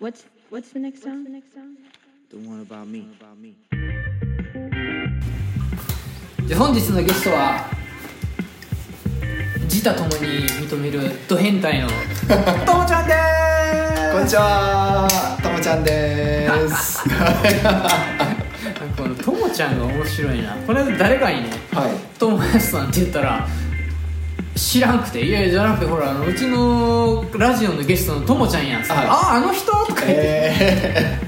What's what's the next song? The one about me. じゃあ本日のゲストは自他ともに認めるド変態の ともちゃんでーすこんにちは、ともちゃんです。なんかこのともちゃんが面白いなこれ誰かにねはい。「ともやすさん」って言ったら知らんくて「いやいやじゃなくてほらあのうちのラジオのゲストのともちゃんやん」っつってはいあああの人?」とか言って、え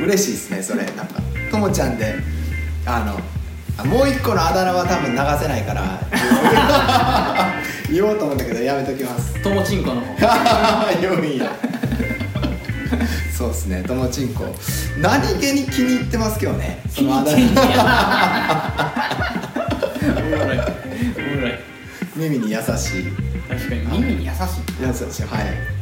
ー、嬉しいですね、それ、なんか、ともちゃんで、あの。あもう一個のあだ名は多分流せないから。言おうと思うんだけど、やめときます。ともちんこの方言うんや。そうですね、ともちんこ。何気に気に入ってますけどね。そのあだ気に入ってん名。や おもろいおもろい耳に優しい。確かに耳に優しい優しい、はい。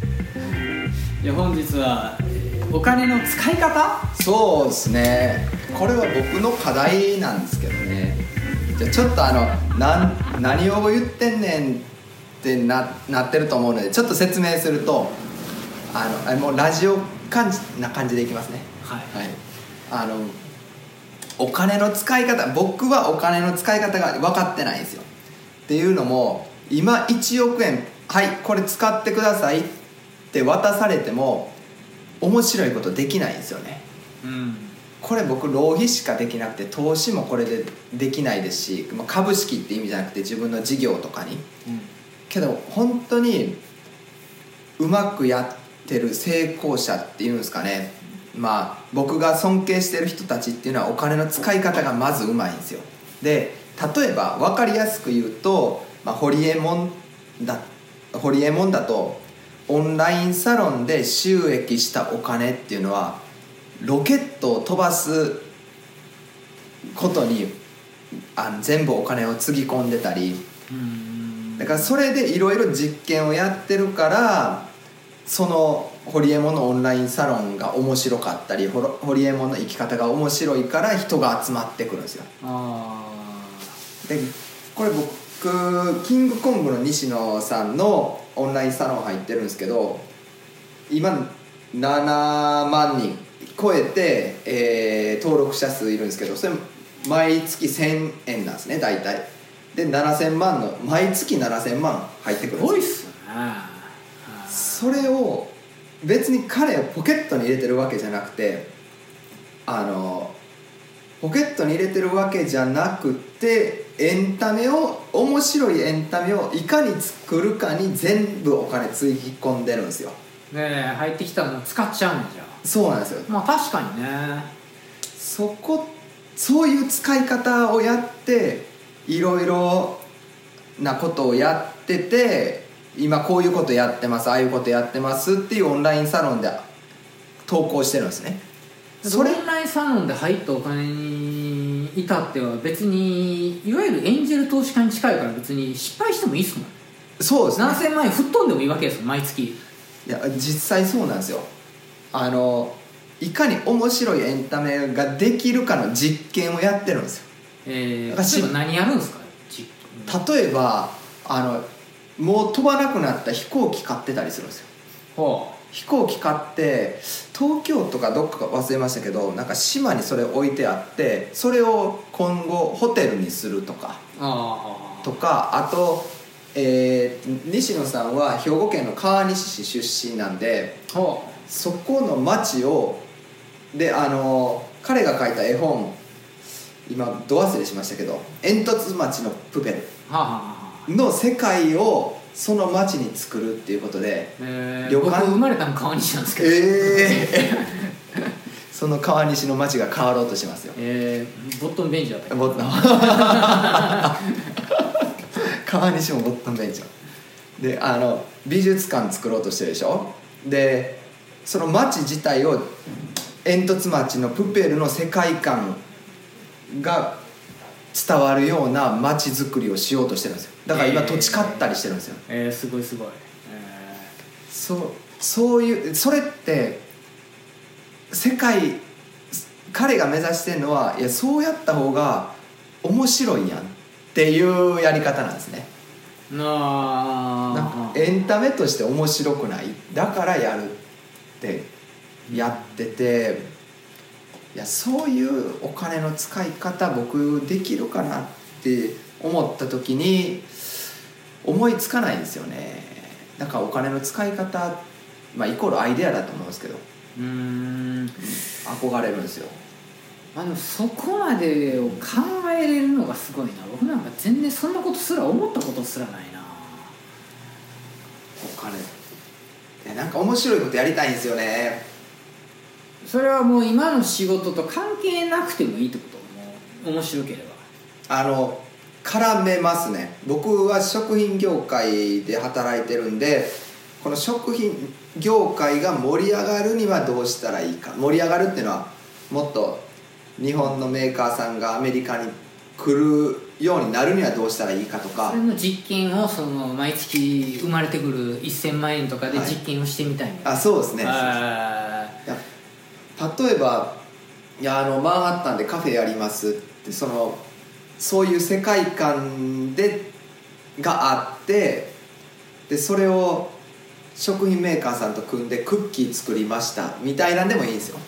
いや本日はえーお金の使い方？そうですね。これは僕の課題なんですけどね。じゃあちょっとあのなん何を言ってんねんってななってると思うのでちょっと説明するとあのあもうラジオ感じな感じでいきますね。はい。はい。あのお金の使い方僕はお金の使い方が分かってないんですよ。っていうのも今1億円はいこれ使ってくださいって渡されても面白いことできないんですよね。うん。これ僕浪費しかできなくて投資もこれでできないですしまあ株式って意味じゃなくて自分の事業とかに。けど本当にうまくやってる成功者っていうんですかね。まあ僕が尊敬してる人たちっていうのはお金の使い方がまずうまいんですよ。で例えば分かりやすく言うと、まあ、ホリエモンだホリエモンだとオンラインサロンで収益したお金っていうのはロケットを飛ばすことにあの全部お金をつぎ込んでたり。うん。だからそれでいろいろ実験をやってるからそのホリエモンのオンラインサロンが面白かったりホリエモンの生き方が面白いから人が集まってくるんですよ。あでこれ僕キングコングの西野さんのオンラインサロン入ってるんですけど今7万人超えて、えー登録者数いるんですけどそれ毎月1000円なんですね大体。で7000万の毎月7000万入ってくするんですよ。ごいっすよね。それを別に彼をポケットに入れてるわけじゃなくてあのポケットに入れてるわけじゃなくてエンタメを面白いエンタメをいかに作るかに全部お金つぎ込んでるんですよ。ねえ入ってきたの使っちゃうんじゃそうなんですよ。まあ確かにね。そこそういう使い方をやっていろいろなことをやってて今こういうことやってますああいうことやってますっていうオンラインサロンで投稿してるんですね。それオンラインサロンで入ったお金に至っては別にいわゆるエンジェル投資家に近いから別に失敗してもいいっすもん。そうですね。7000万円吹っ飛んでもいいわけですよ毎月。いや実際そうなんですよ。あのいかに面白いエンタメができるかの実験をやってるんですよ。えー、例えば何やるんですか？じ例えばあのもう飛ばなくなった飛行機買ってたりするんですよ。ほ飛行機買って東京とかどっかか忘れましたけどなんか島にそれ置いてあってそれを今後ホテルにするとかとかあと、えー西野さんは兵庫県の川西市出身なんでほそこの町をであの彼が書いた絵本今ど忘れしましたけど「煙突町のプペルうはあはあはあ」の世界をその町に作るっていうことでえー、旅館？僕生まれたの川西なんですけど。ええ その川西の町が変わろうとしますよ。えー、ボットンベンジャーだったボットン。川西もボットンベンチャー。であの美術館作ろうとしてるでしょ？でその町自体を煙突町のプペルの世界観が伝わるような町づくりをしようとしてるんですよだから今えー。土地買ったりしてるんですよ。えー、すごいすごい、えそうそういうそれって世界彼が目指してるのはいやそうやった方が面白いやんっていうやり方なんですね。ー、ななんかエンタメとして面白くない？だからやるってやってて、いやそういうお金の使い方僕できるかなって思った時に思いつかないんですよね。だからお金の使い方、まあ、イコールアイデアだと思うんですけど。うーん。憧れるんですよ。まあでもそこまでを考えれるのがすごいな。僕なんか全然そんなことすら思ったことすらないな。お金。えなんか面白いことやりたいんですよね。それはもう今の仕事と関係なくてもいいってこと？もう面白ければ。あの絡めますね。僕は食品業界で働いてるんでこの食品業界が盛り上がるにはどうしたらいいか。盛り上がるっていうのはもっと日本のメーカーさんがアメリカに来るようになるにはどうしたらいいかとか。それの実験をその毎月生まれてくる1000万円とかではい。実験をしてみたいみたいあそうですね。例えばいやあのマンハッタンでカフェやりますってそのそういう世界観でがあってでそれを食品メーカーさんと組んでクッキー作りましたみたいなんでもいいんですよ。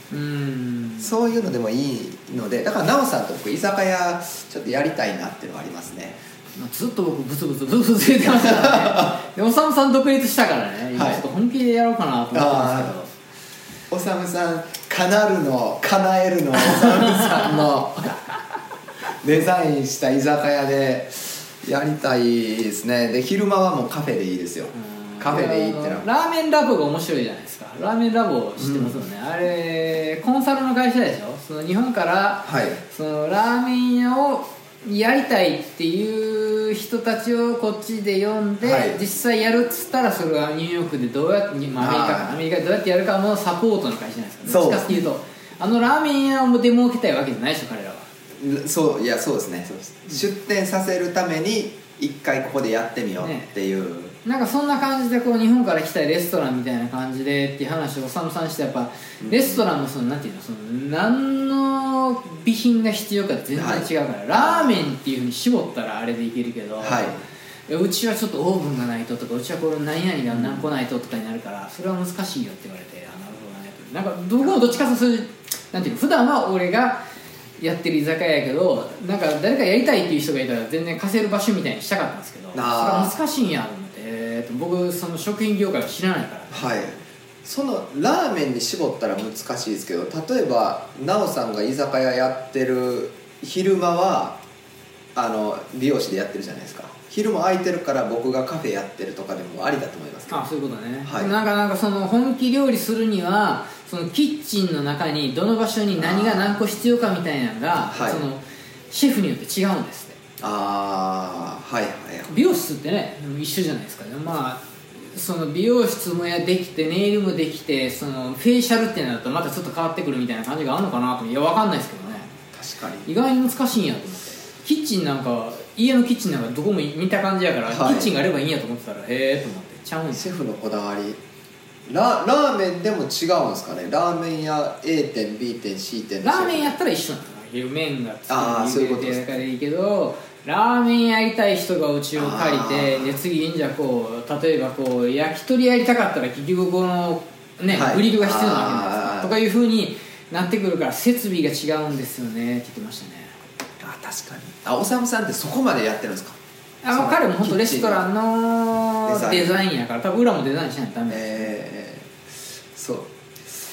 そういうのでもいいのでだから奈緒さんと僕居酒屋ちょっとやりたいなっていうのはありますね。まあずっと僕ブツブツブツブツ言ってますからね。でおさむさん独立したからね。今はい。ちょっと本気でやろうかなと思ってますおさむさんかなるの叶えるのおさむさんの デザインした居酒屋でやりたいですね。で昼間はもうカフェでいいですよ。カフェでいいってのは。ラーメンラボが面白いじゃないですか。ラーメンラボ知ってますよね、あれコンサルの会社でしょ？その日本からはい。そのラーメン屋をやりたいっていう人たちをこっちで呼んで、はい。実際やるっつったらそれはニューヨークでどうやって、まあ、アメリカアメリカでどうやってやるかのサポートの会社じゃないですか。そうどっちかっていうとあのラーメン屋を出儲けたいわけじゃないでしょ彼らはそういやそうですね。出店させるために一回ここでやってみようっていう、なんかそんな感じでこう日本から来たいレストランみたいな感じでっていう話をおさむさんしてやっぱレストランのそのなんていうのその何の備品が必要か全然違うから、ラーメンっていうふうに絞ったらあれでいけるけど、はい。うちはちょっとオーブンがないととかうちはこれ何々が何個ないととかになるからそれは難しいよって言われてあなるほどね。なんか僕もどっちかというとそういうなんていうの普段は俺がやってる居酒屋やけどなんか誰かやりたいっていう人がいたら全然貸せる場所みたいにしたかったんですけどそれは難しいんやと思って、えーと僕その食品業界を知らないから。はい。そのラーメンに絞ったら難しいですけど例えば奈緒さんが居酒屋やってる昼間はあの美容師でやってるじゃないですか。昼も空いてるから僕がカフェやってるとかでもありだと思いますけど。あそういうことね、はい。なんかなんかその本気料理するにはそのキッチンの中にどの場所に何が何個必要かみたいなのが、はい。そのシェフによって違うんですって。ああはいはい美容室ってね一緒じゃないですか。ねまあその美容室もやできてネイルもできてそのフェイシャルってなるとまたちょっと変わってくるみたいな感じがあるのかなといやわかんないですけどね。確かに。意外に難しいんやと思って。キッチンなんか家のキッチンなんかどこも似た感じやから、はい。キッチンがあればいいんやと思ってたらへえと思って。ちゃうんシェフのこだわりララーメンでも違うんですかね？ラーメン屋 A 店 B 店 C 店ラーメンやったら一緒なの麺があーそういうことでですすからいいけどラーメンやりたい人がうちを借りてで次じゃあこう例えばこう焼き鳥やりたかったら結局このね、はい。グリルが必要なわけじゃないですか。とかいうふうになってくるから設備が違うんですよね。って言ってましたね。あ確かに。あおさむさんってそこまでやってるんですか？あまあ彼も本当レストランのデザイン。やから。多分裏もデザインしないとダメですえー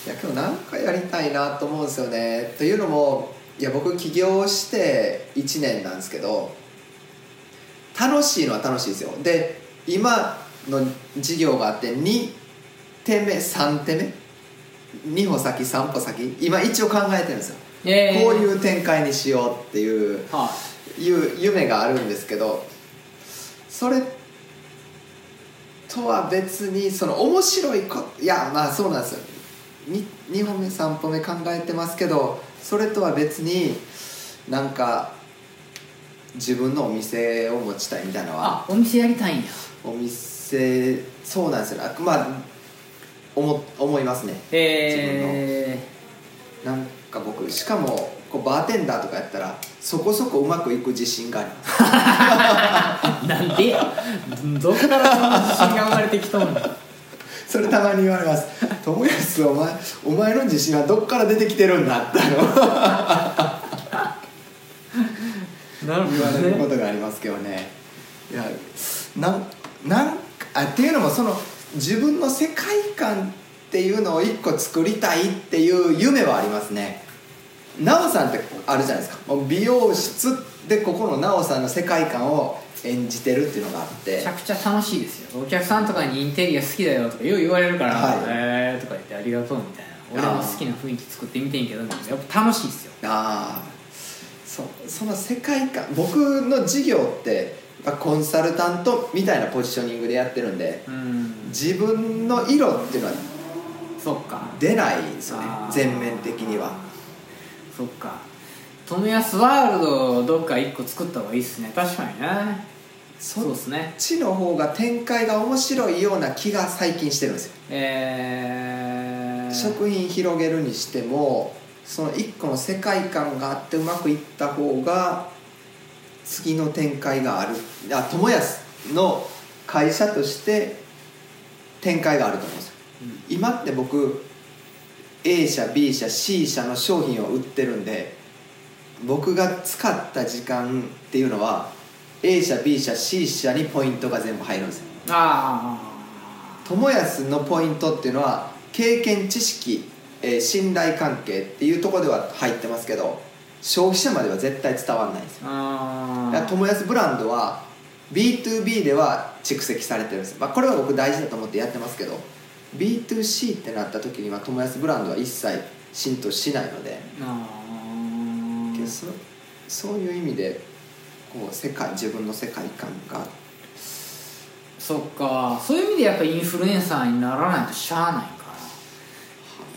いや今日なんかやりたいなと思うんですよね。というのもいや僕起業して1年なんですけど楽しいのは楽しいですよ。で今の事業があって2手目3手目2歩先3歩先今一応考えてるんですよ、えーこういう展開にしようっていうはいう夢があるんですけどそれとは別にその面白いこいやまあそうなんですよ 2, 2歩目3歩目考えてますけどそれとは別になんか自分のお店を持ちたいみたいなのはあお店やりたいんや。お店そうなんですよ。あまあ思思いますね。えなんか僕しかもこうバーテンダーとかやったらそこそこうまくいく自信があります。ー、なんでや。どっからそんな自信が生まれてきとんの？それたまに言われます「友安お前お前の自信はどっから出てきてるんだ」って なる言われることがありますけどね。いやなんなんあっていうのもその自分の世界観っていうのを一個作りたいっていう夢はありますね。奈緒さんってあるじゃないですか。美容室でここの奈緒さんの世界観を演じてるっていうのがあって。めちゃくちゃ楽しいですよ。お客さんとかにインテリア好きだよとかよう言われるから「はい。えー」とか言って「ありがとう」みたいな。俺の好きな雰囲気作ってみてんけどやっぱ楽しいですよ。ああそその世界観僕の事業ってコンサルタントみたいなポジショニングでやってるんでうん。自分の色っていうのはそっか。出ないですよね全面的には。そっか。富安ワールドをどっか一個作った方がいいっすね。確かにねそうっすね。ちの方が展開が面白いような気が最近してるんですよ、えー、食品広げるにしてもその一個の世界観があってうまくいった方が次の展開がある。あ友安の会社として展開があると思うんですよ。今って僕 A 社 B 社 C 社の商品を売ってるんで僕が使った時間っていうのは A 社 B 社 C 社にポイントが全部入るんですよ。あ友安のポイントっていうのは経験知識、えー信頼関係っていうところでは入ってますけど消費者までは絶対伝わらないんですよ。友安ブランドは B2B では蓄積されてるんです、まあ、これは僕大事だと思ってやってますけど B2C ってなった時には友安ブランドは一切浸透しないので。そういう意味でこう世界自分の世界観が。そっか。そういう意味でやっぱインフルエンサーにならないとしゃあないか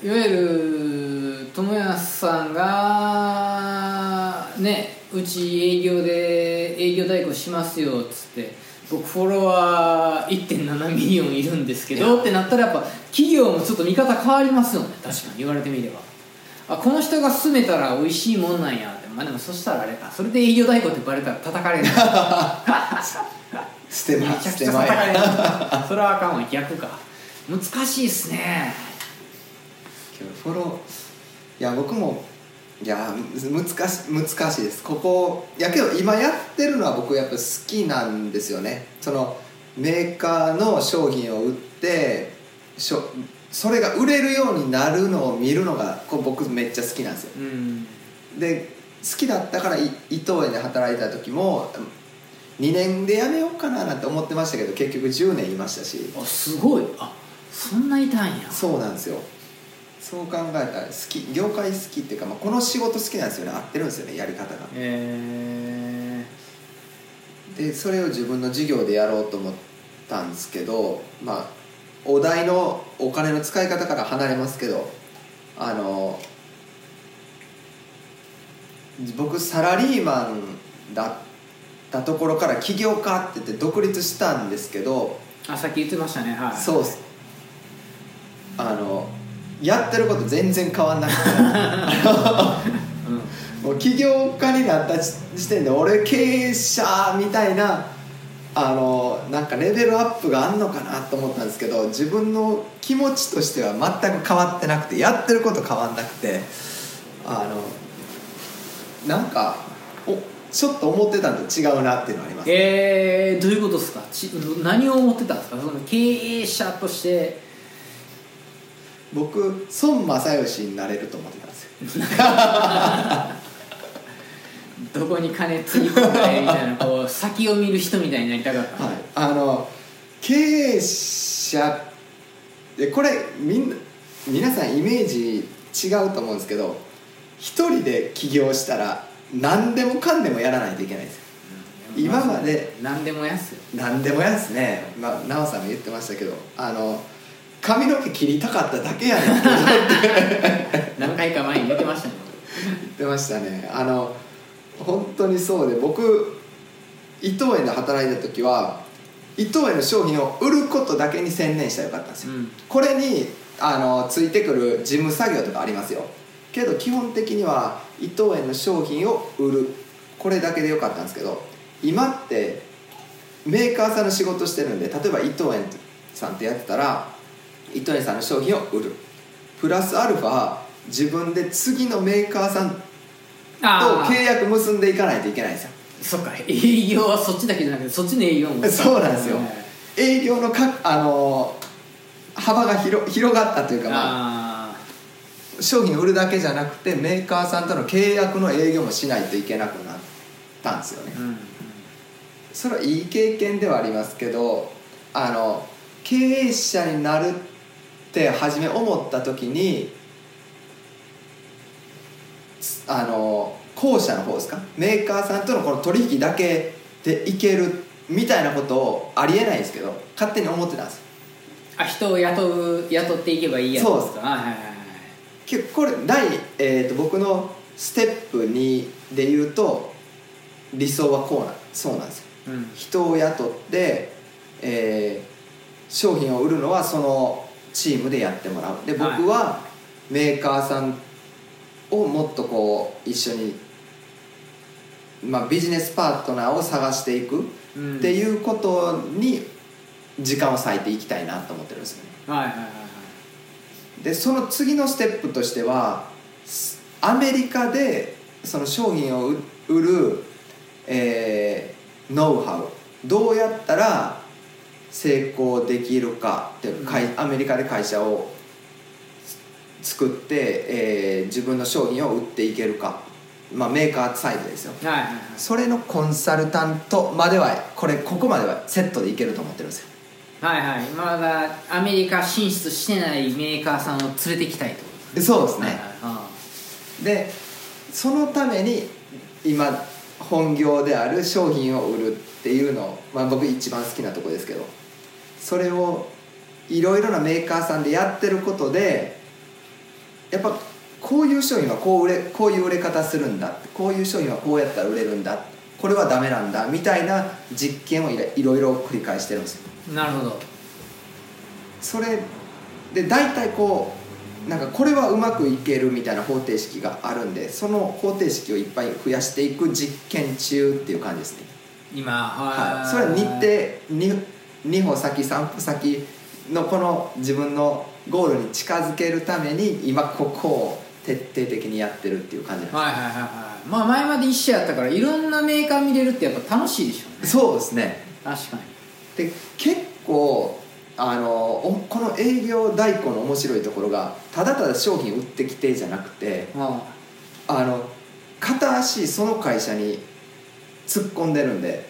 いわゆる友安さんがねうち営業で営業代行しますよっつって僕フォロワー1.7ミリオンいるんですけどってなったらやっぱ企業もちょっと見方変わりますよね。確かに言われてみれば。あこの人が勧めたら美味しいもんなんやまあでもそしたらあれかそれで営業代行ってバレたら叩かれる。ステマめちゃくちゃ捨てま叩かれる。やそれはあかんわ逆か。難しいっすね。フォローいや僕もいやむ難し難しいです。ここいやけど今やってるのは僕やっぱ好きなんですよね。そのメーカーの商品を売ってしょそれが売れるようになるのを見るのがこう僕めっちゃ好きなんですよ。うん。で好きだったからい伊藤園で働いた時も2年で辞めようかななんて思ってましたけど結局10年いましたし。あすごい。あそんないたんや。そうなんですよ。そう考えたら好き業界好きっていうか、まあ、この仕事好きなんですよね。合ってるんですよねやり方が。えでそれを自分の事業でやろうと思ったんですけどまあお題のお金の使い方から離れますけどあの僕サラリーマンだったところから起業家って言って独立したんですけどー、あさっき言ってましたね。はい。そうあのやってること全然変わんなくて。うん。もう起業家になった時点で俺経営者みたいなあのなんかレベルアップがあんのかなと思ったんですけど自分の気持ちとしては全く変わってなくてやってること変わんなくてあのなんかおちょっと思ってたのと違うなっていうのはあります。えー、どういうことですか？ち何を思ってたんですか？その経営者として。僕孫正義になれると思ってたんですよ。どこに金つぎ込んだりみたいなこう 先を見る人みたいになりたかった、はい、あの経営者でこれみんな皆さんイメージ違うと思うんですけど一人で起業したら何でもかんでもやらないといけないんです。よ今まで何でもやすよ。何でもやですね。まあ奈緒さんも言ってましたけどあの髪の毛切りたかっただけやねんって。何回か前に言ってましたね。言ってましたね。あの本当にそうで僕伊藤園で働いた時は伊藤園の商品を売ることだけに専念したらよかったんですよ、うん。これにあのついてくる事務作業とかありますよけど基本的には伊藤園の商品を売る。これだけでよかったんですけど今ってメーカーさんの仕事してるんで例えば伊藤園さんってやってたら糸谷さんの商品を売る。プラスアルファ自分で次のメーカーさんと契約結んでいかないといけないんですよ。そっか。営業はそっちだけじゃなくてそっちの営業も。そうなんですよ。はい。営業のかあの幅が広広がったというか、まあ、あ商品売るだけじゃなくてメーカーさんとの契約の営業もしないといけなくなったんですよね。あうん。それはいい経験ではありますけどあの経営者になるって初め思った時にあの後者の方ですか？メーカーさんとのこの取引だけでいけるみたいなことをありえないんですけど勝手に思ってたんですあ人を雇う雇っていけばいいやつそうです。かはいはいはい結構これ第、えー、と僕のステップ2で言うと理想はこうなんそうなんですよ。うん。人を雇って、えー商品を売るのはそのチームでやってもらう。で僕はメーカーさんをもっとこう一緒に、まあ、ビジネスパートナーを探していくうん。っていうことに時間を割いていきたいなと思ってるんですよね。はいはいでその次のステップとしてはすアメリカでその商品を売売る、えーノウハウ。どうやったら成功できるかってかいアメリカで会社を作って、えー自分の商品を売っていけるか、まあ、メーカーサイドですよ。はいはいはい。それのコンサルタントまではこれここまではセットでいけると思ってるんですよはいはい。まだアメリカ進出してないメーカーさんを連れてきたいと。でそうですね、でそのために今本業である商品を売るっていうのを、まあ、僕一番好きなとこですけどそれをいろいろなメーカーさんでやってることでやっぱこういう商品はこう売れこういう売れ方するんだこういう商品はこうやったら売れるんだこれはダメなんだみたいな実験をいろいろ繰り返してるんですよ。あなるほど。それで大体こうなんかこれはうまくいけるみたいな方程式があるんでその方程式をいっぱい増やしていく実験中っていう感じですね、今はい、それは日程 2, 2歩先3歩先のこの自分のゴールに近づけるために今ここを徹底的にやってるっていう感じなんです、はいはいはいはい。まあ前まで一緒やったからいろんなメーカー見れるってやっぱ楽しいでしょうね。そうですね。確かにで結構あのおこの営業代行の面白いところがただただ商品売ってきてじゃなくてああの片足その会社に突っ込んでるんで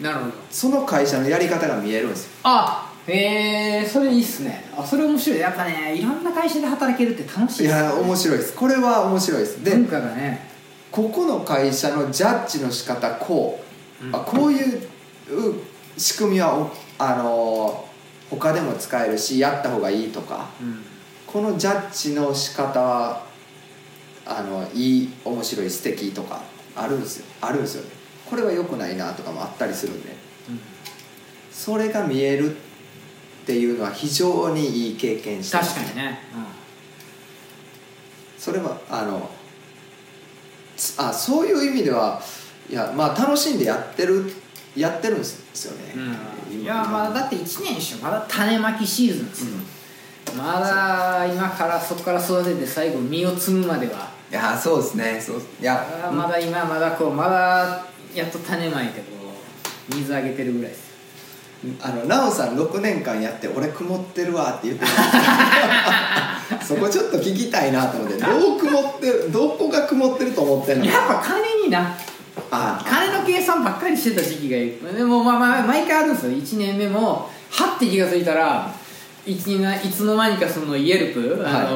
あなるほど。その会社のやり方が見えるんですよ。あへえそれいいっすね。あそれ面白い。やっぱねいろんな会社で働けるって楽しいいっすね。や面白いです。これは面白いです。で文化がね。ここの会社のジャッジの仕方こう、うん。あこういうう仕組みはおあの他でも使えるしやった方がいいとか。うん。このジャッジの仕方はあのいい面白い素敵とかあるんですよ。あるんですよね。これは良くないなとかもあったりするんで。それが見えるっていうのは非常にいい経験して確かにね、それはあのつあそういう意味ではいやまあ楽しんでやってるやってるんですよね、うん、いやまだだって1年でしょまだ種まきシーズンですよ、まだ今からそこから育てて最後実を摘むまでは。いやそうですね。そういや。まだ今まだこうまだやっと種まいてこう水あげてるぐらいです。よあの奈緒さん6年間やって俺曇ってるわって言ってた。そこちょっと聞きたいなと思ってどう曇ってるどこが曇ってると思ってんの？やっぱ金になあ金の計算ばっかりしてた時期がいい。でもまあまあ毎回あるんですよ。1年目もはって気が付いたらいついつの間にかそのイエルプ、はい。あの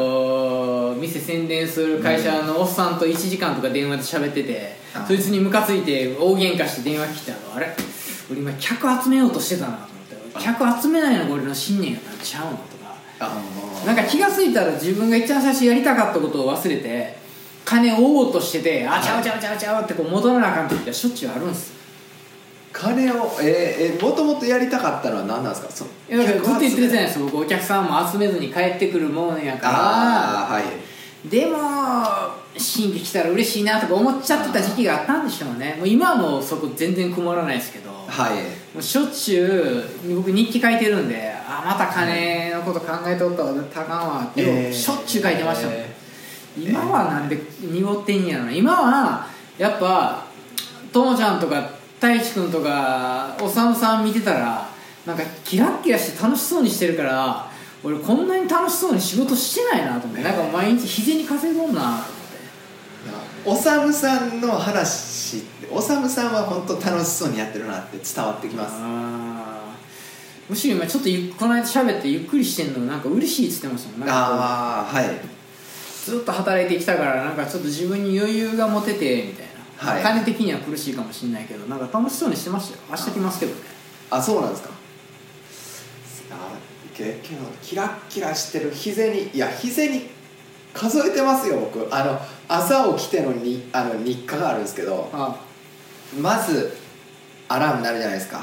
ー店宣伝する会社のおっさんと1時間とか電話で喋ってて、あそいつにムカついて大喧嘩して電話来てあの。あれ？俺今客集めようとしてたなと思って。客集めないのが俺の信念やったんちゃうのとか。あなんか気が付いたら自分が一番最初やりたかったことを忘れて金を追おうとしててあちゃうちゃうちゃうちゃうってこう戻らなあかん時はしょっちゅうあるんですよ。金をえー、えー、もともとやりたかったのは何なんですか？そいやだからずっと言ってるじゃないいですか僕お客さんも集めずに帰ってくるもん。やかああはいらでも新規来たら嬉しいなとか思っちゃってた時期があったんでしょうね。もう今はもうそこ全然曇らないですけど。もはい。うしょっちゅう僕日記書いてるんであまた金のこと考えとったらたかんわって、えーしょっちゅう書いてましたもん、え今はなんで濁ってんやろな。今はやっぱともちゃんとか太一君とかおさむさん見てたらなんかキラッキラして楽しそうにしてるから俺こんなに楽しそうに仕事してないなと思って。なんか毎日日銭稼ごんなと思って。おさむさんの話っておさむさんは本当楽しそうにやってるなって伝わってきます。むしろ今ちょっとゆこの間喋ってゆっくりしてんのなんか嬉しいっつってましたもん。ああはいずっと働いてきたからなんかちょっと自分に余裕が持ててみたいな、はい。お金的には苦しいかもしれないけどなんか楽しそうにしてましたよ。明日来ますけどね。あそうなんですか。あけけどキラッキラしてる日銭いや日銭数えてますよ僕。あの朝起きてのにあの日課があるんですけどあ。まずアラーム鳴るじゃないですか。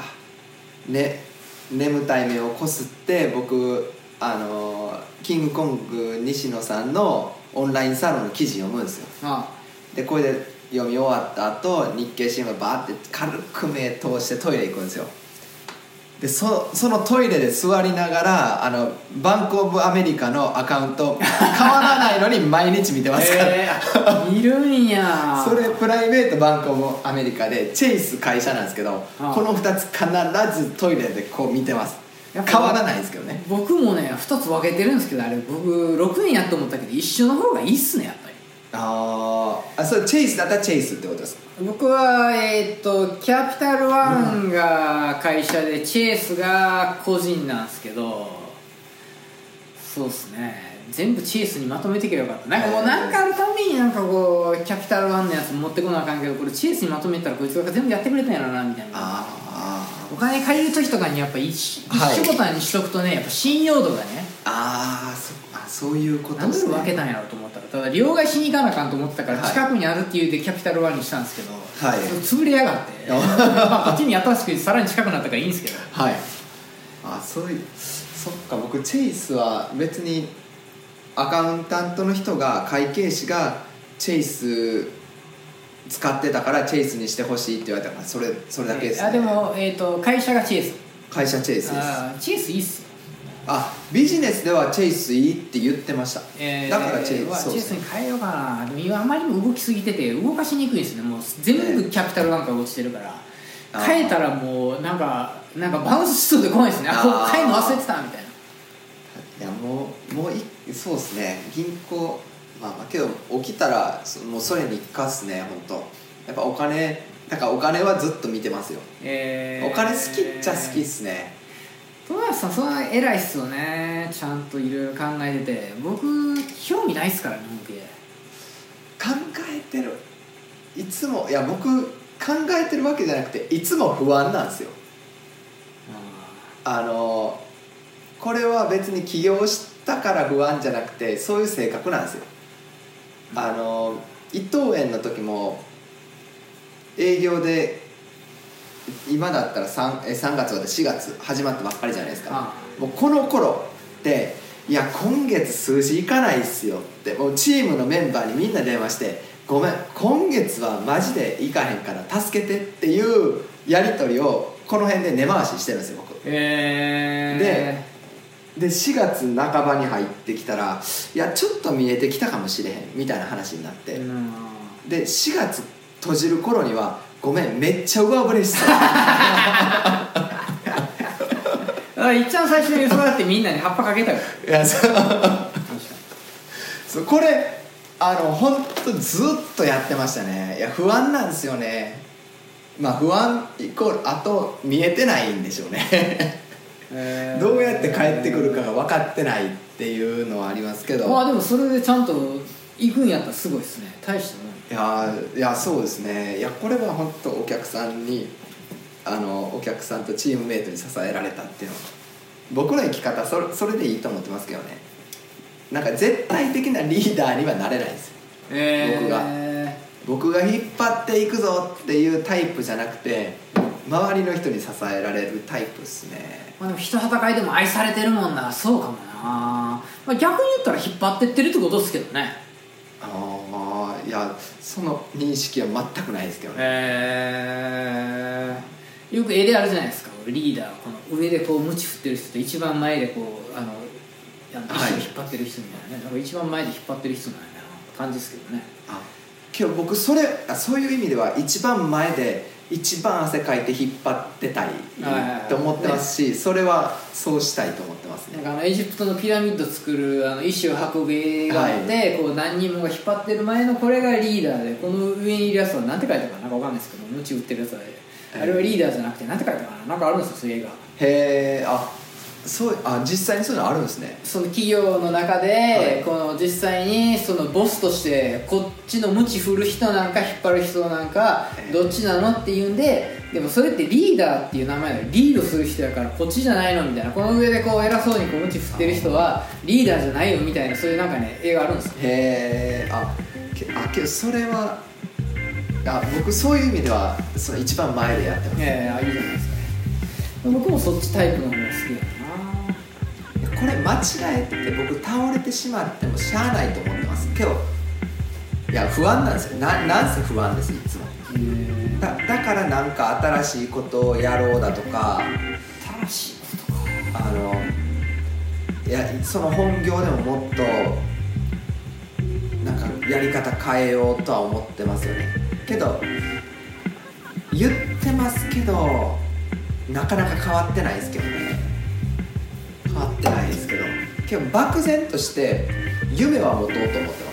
ね眠たい目をこすって僕あのキングコング西野さんのオンラインサロンの記事読むんですよ。あでこれで読み終わった後日経新聞バーって軽く目通してトイレ行くんですよ。でそそのトイレで座りながらあのバンク・オブ・アメリカのアカウント変わらないのに毎日見てますから、えー、いるんや。それプライベートバンク・オブ・アメリカでチェイス会社なんですけどこの2つ必ずトイレでこう見てます変わらないんですけどね。僕もね2つ分けてるんですけどあれ僕6年やと思ったけど一緒の方がいいっすねやっぱり。あー。あそれチェイスだったらチェイスってことですか？僕はえーっとキャピタルワンが会社でチェイスが個人なんですけどそうっすね。全部チェイスにまとめていけばよかった。なんかもうなんかあるたびになんかこうキャピタルワンのやつ持ってこなあかんけどこれチェイスにまとめたらこいつが全部やってくれたんやろなみたいな。あお金借りる時とかにやっぱ一一はい。緒ボタンにしとくとねやっぱ信用度がねああそあそういうこと何でですね分けたんやろうと思ったらただ両替しに行かなあかんと思ってたからはい。近くにあるっていうでキャピタルワンにしたんですけど、はい。潰れやがって。まあこっちに新しくさらに近くなったからいいんですけど。はい。あそういうそっか僕チェイスは別にアカウンタントの人が会計士がチェイス使ってたからチェイスにしてほしいって言われた。からそれそれだけです、ね、あでも、えー、と会社がチェイス。会社チェイスです。チェイスいいっす。よ、あビジネスではチェイスいいって言ってました、えーだからチェイはスそうですね。チェイスに変えようかな。でも今あまりにも動きすぎてて動かしにくいですね。もう全部キャピタルワンから落ちてるから。あー。変えたらもうなんかなんかバウンスしそうで怖いですね。あこう変えるの忘れてたみたいな。いやもうもういそうですね。銀行まあまあけど起きたらそもうそれにかっすね本当やっぱお金だからお金はずっと見てますよ、えー。お金好きっちゃ好きっすね。友達さんそんな偉いっすよね。ちゃんといろいろ考えてて。僕興味ないっすから日本系。考えてる。いつもいや僕考えてるわけじゃなくていつも不安なんですよ。あのこれは別に起業したから不安じゃなくてそういう性格なんですよあの伊藤園の時も営業で今だったら 3, え3月まで4月始まったばっかりじゃないですか。あもうこの頃っていや今月数字いかないっすよってもうチームのメンバーにみんな電話してごめん今月はマジでいかへんから助けてっていうやり取りをこの辺で根回ししてるんですよ僕。えで4月半ばに入ってきたらいやちょっと見えてきたかもしれへんみたいな話になって、で4月閉じる頃にはごめんめっちゃ上振れしそうだからいっちゃん最初にそうやってみんなに葉っぱかけたからいやそう。そうこれあの本当ずっとやってましたね。いや不安なんですよね。まあ不安イコールあと見えてないんでしょうねにどうやって帰ってくるかが分かってないっていうのはありますけど。まあでもそれでちゃんと行くんやったらすごいですね。大したもん。いやーいやそうですね。いやこれは本当お客さんにあのお客さんとチームメイトに支えられたっていうの。は僕の生き方それそれでいいと思ってますけどね。なんか絶対的なリーダーにはなれないんです。よえ僕が引っ張っていくぞっていうタイプじゃなくて周りの人に支えられるタイプですね。まあでも人戦いでも愛されてるもんなそうかもな、まあ、逆に言ったら引っ張ってってるってことですけどね。ああいやその認識は全くないですけどね。えー、よく絵であるじゃないですか。こリーダーこの上でこう鞭振ってる人と一番前でこうあのあのはい。石を引っ張ってる人みたいなね。なんか一番前で引っ張ってる人なんやな感じですけどね。あけど僕それあそういう意味では一番前で一番汗かいて引っ張ってたいはいはいはいと思ってますし、それはそうしたいと思ってますね。なんかあのエジプトのピラミッド作るあの石を運ぶ映画で、こう何人もが引っ張ってる前のこれがリーダーでこの上にいるやつは何て書いたかな？なんかわかんないですけどムチ打ってるやつはあれはリーダーじゃなくて何て書いたかな？なんかあるんですよそういう映画へえあそうあ実際にそういうのあるんですね。その企業の中で、はい。この実際にそのボスとしてこっちのムチ振る人なんか引っ張る人なんかええ。どっちなのっていうんででもそれってリーダーっていう名前でリードする人やからこっちじゃないのみたいな。この上でこう偉そうにこうムチ振ってる人はリーダーじゃないよみたいなそういうなんかね映画あるんですよ。へえあけあけどそれはあ僕そういう意味ではその一番前でやってます、ええあいいじゃないですか。ね僕もそっちタイプの方が好きこれ間違えて僕倒れてしまってもしゃあないと思ってます。けどいや不安なんですよ。ななんせ不安ですいつも。えだだからなんか新しいことをやろうだとか新しいことか。あのいやその本業でももっとなんかやり方変えようとは思ってますよね。けど言ってますけどなかなか変わってないですけどね変わってないですけど結構漠然として夢は持とうと思ってます。